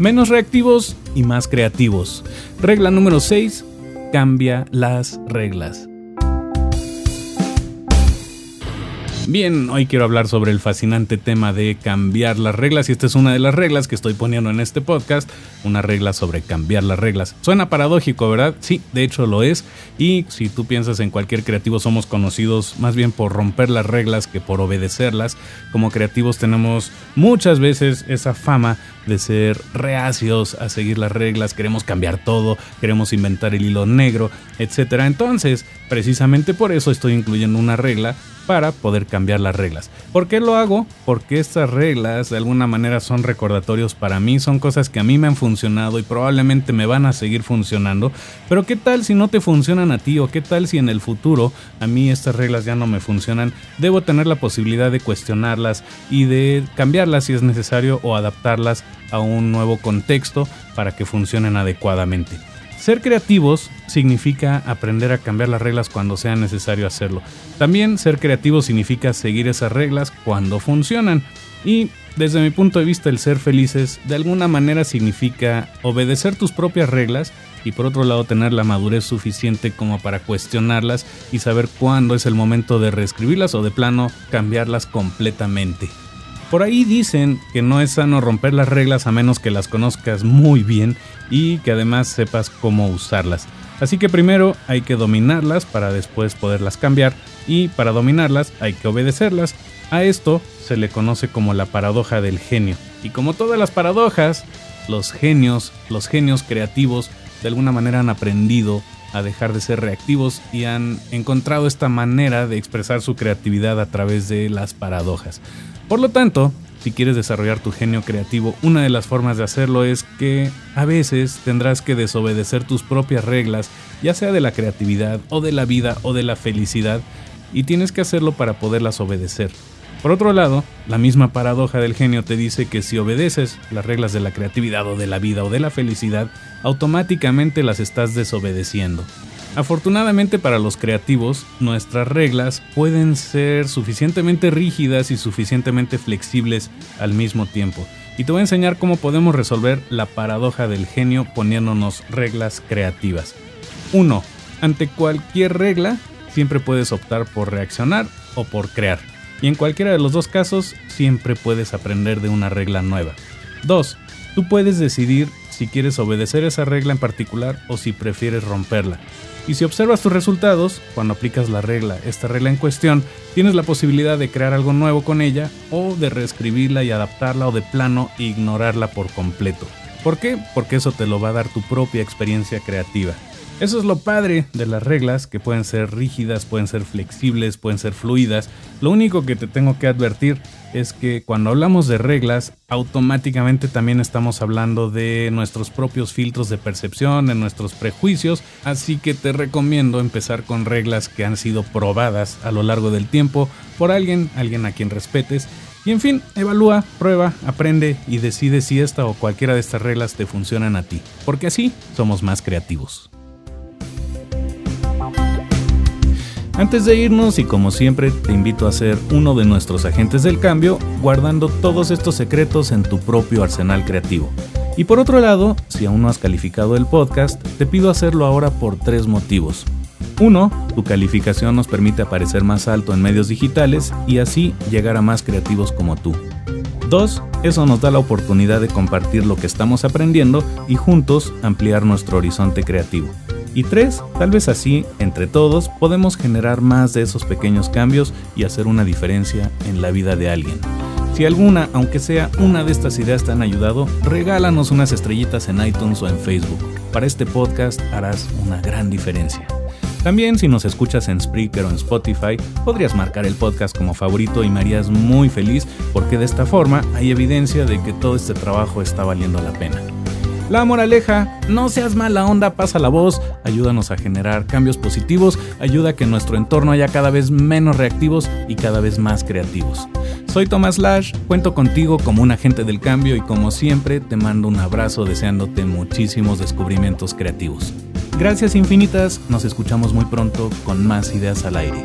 Menos reactivos y más creativos. Regla número 6. Cambia las reglas. Bien, hoy quiero hablar sobre el fascinante tema de cambiar las reglas y esta es una de las reglas que estoy poniendo en este podcast, una regla sobre cambiar las reglas. Suena paradójico, ¿verdad? Sí, de hecho lo es y si tú piensas en cualquier creativo somos conocidos más bien por romper las reglas que por obedecerlas. Como creativos tenemos muchas veces esa fama de ser reacios a seguir las reglas, queremos cambiar todo, queremos inventar el hilo negro, etc. Entonces, precisamente por eso estoy incluyendo una regla para poder cambiar las reglas. ¿Por qué lo hago? Porque estas reglas de alguna manera son recordatorios para mí, son cosas que a mí me han funcionado y probablemente me van a seguir funcionando. Pero ¿qué tal si no te funcionan a ti o qué tal si en el futuro a mí estas reglas ya no me funcionan? Debo tener la posibilidad de cuestionarlas y de cambiarlas si es necesario o adaptarlas a un nuevo contexto para que funcionen adecuadamente. Ser creativos significa aprender a cambiar las reglas cuando sea necesario hacerlo. También ser creativo significa seguir esas reglas cuando funcionan. Y desde mi punto de vista el ser felices de alguna manera significa obedecer tus propias reglas y por otro lado tener la madurez suficiente como para cuestionarlas y saber cuándo es el momento de reescribirlas o de plano cambiarlas completamente. Por ahí dicen que no es sano romper las reglas a menos que las conozcas muy bien y que además sepas cómo usarlas. Así que primero hay que dominarlas para después poderlas cambiar y para dominarlas hay que obedecerlas. A esto se le conoce como la paradoja del genio. Y como todas las paradojas, los genios, los genios creativos, de alguna manera han aprendido a dejar de ser reactivos y han encontrado esta manera de expresar su creatividad a través de las paradojas. Por lo tanto, si quieres desarrollar tu genio creativo, una de las formas de hacerlo es que a veces tendrás que desobedecer tus propias reglas, ya sea de la creatividad o de la vida o de la felicidad, y tienes que hacerlo para poderlas obedecer. Por otro lado, la misma paradoja del genio te dice que si obedeces las reglas de la creatividad o de la vida o de la felicidad, automáticamente las estás desobedeciendo. Afortunadamente para los creativos, nuestras reglas pueden ser suficientemente rígidas y suficientemente flexibles al mismo tiempo. Y te voy a enseñar cómo podemos resolver la paradoja del genio poniéndonos reglas creativas. 1. Ante cualquier regla, siempre puedes optar por reaccionar o por crear. Y en cualquiera de los dos casos, siempre puedes aprender de una regla nueva. 2. Tú puedes decidir si quieres obedecer esa regla en particular o si prefieres romperla. Y si observas tus resultados, cuando aplicas la regla, esta regla en cuestión, tienes la posibilidad de crear algo nuevo con ella o de reescribirla y adaptarla o de plano ignorarla por completo. ¿Por qué? Porque eso te lo va a dar tu propia experiencia creativa. Eso es lo padre de las reglas, que pueden ser rígidas, pueden ser flexibles, pueden ser fluidas. Lo único que te tengo que advertir es que cuando hablamos de reglas, automáticamente también estamos hablando de nuestros propios filtros de percepción, de nuestros prejuicios, así que te recomiendo empezar con reglas que han sido probadas a lo largo del tiempo por alguien, alguien a quien respetes. Y en fin, evalúa, prueba, aprende y decide si esta o cualquiera de estas reglas te funcionan a ti, porque así somos más creativos. Antes de irnos y como siempre te invito a ser uno de nuestros agentes del cambio, guardando todos estos secretos en tu propio arsenal creativo. Y por otro lado, si aún no has calificado el podcast, te pido hacerlo ahora por tres motivos. Uno, tu calificación nos permite aparecer más alto en medios digitales y así llegar a más creativos como tú. Dos, eso nos da la oportunidad de compartir lo que estamos aprendiendo y juntos ampliar nuestro horizonte creativo. Y tres, tal vez así, entre todos, podemos generar más de esos pequeños cambios y hacer una diferencia en la vida de alguien. Si alguna, aunque sea una de estas ideas te han ayudado, regálanos unas estrellitas en iTunes o en Facebook. Para este podcast harás una gran diferencia. También si nos escuchas en Spreaker o en Spotify, podrías marcar el podcast como favorito y me harías muy feliz porque de esta forma hay evidencia de que todo este trabajo está valiendo la pena. La moraleja, no seas mala onda, pasa la voz, ayúdanos a generar cambios positivos, ayuda a que nuestro entorno haya cada vez menos reactivos y cada vez más creativos. Soy Tomás Lash, cuento contigo como un agente del cambio y como siempre te mando un abrazo deseándote muchísimos descubrimientos creativos. Gracias infinitas, nos escuchamos muy pronto con más ideas al aire.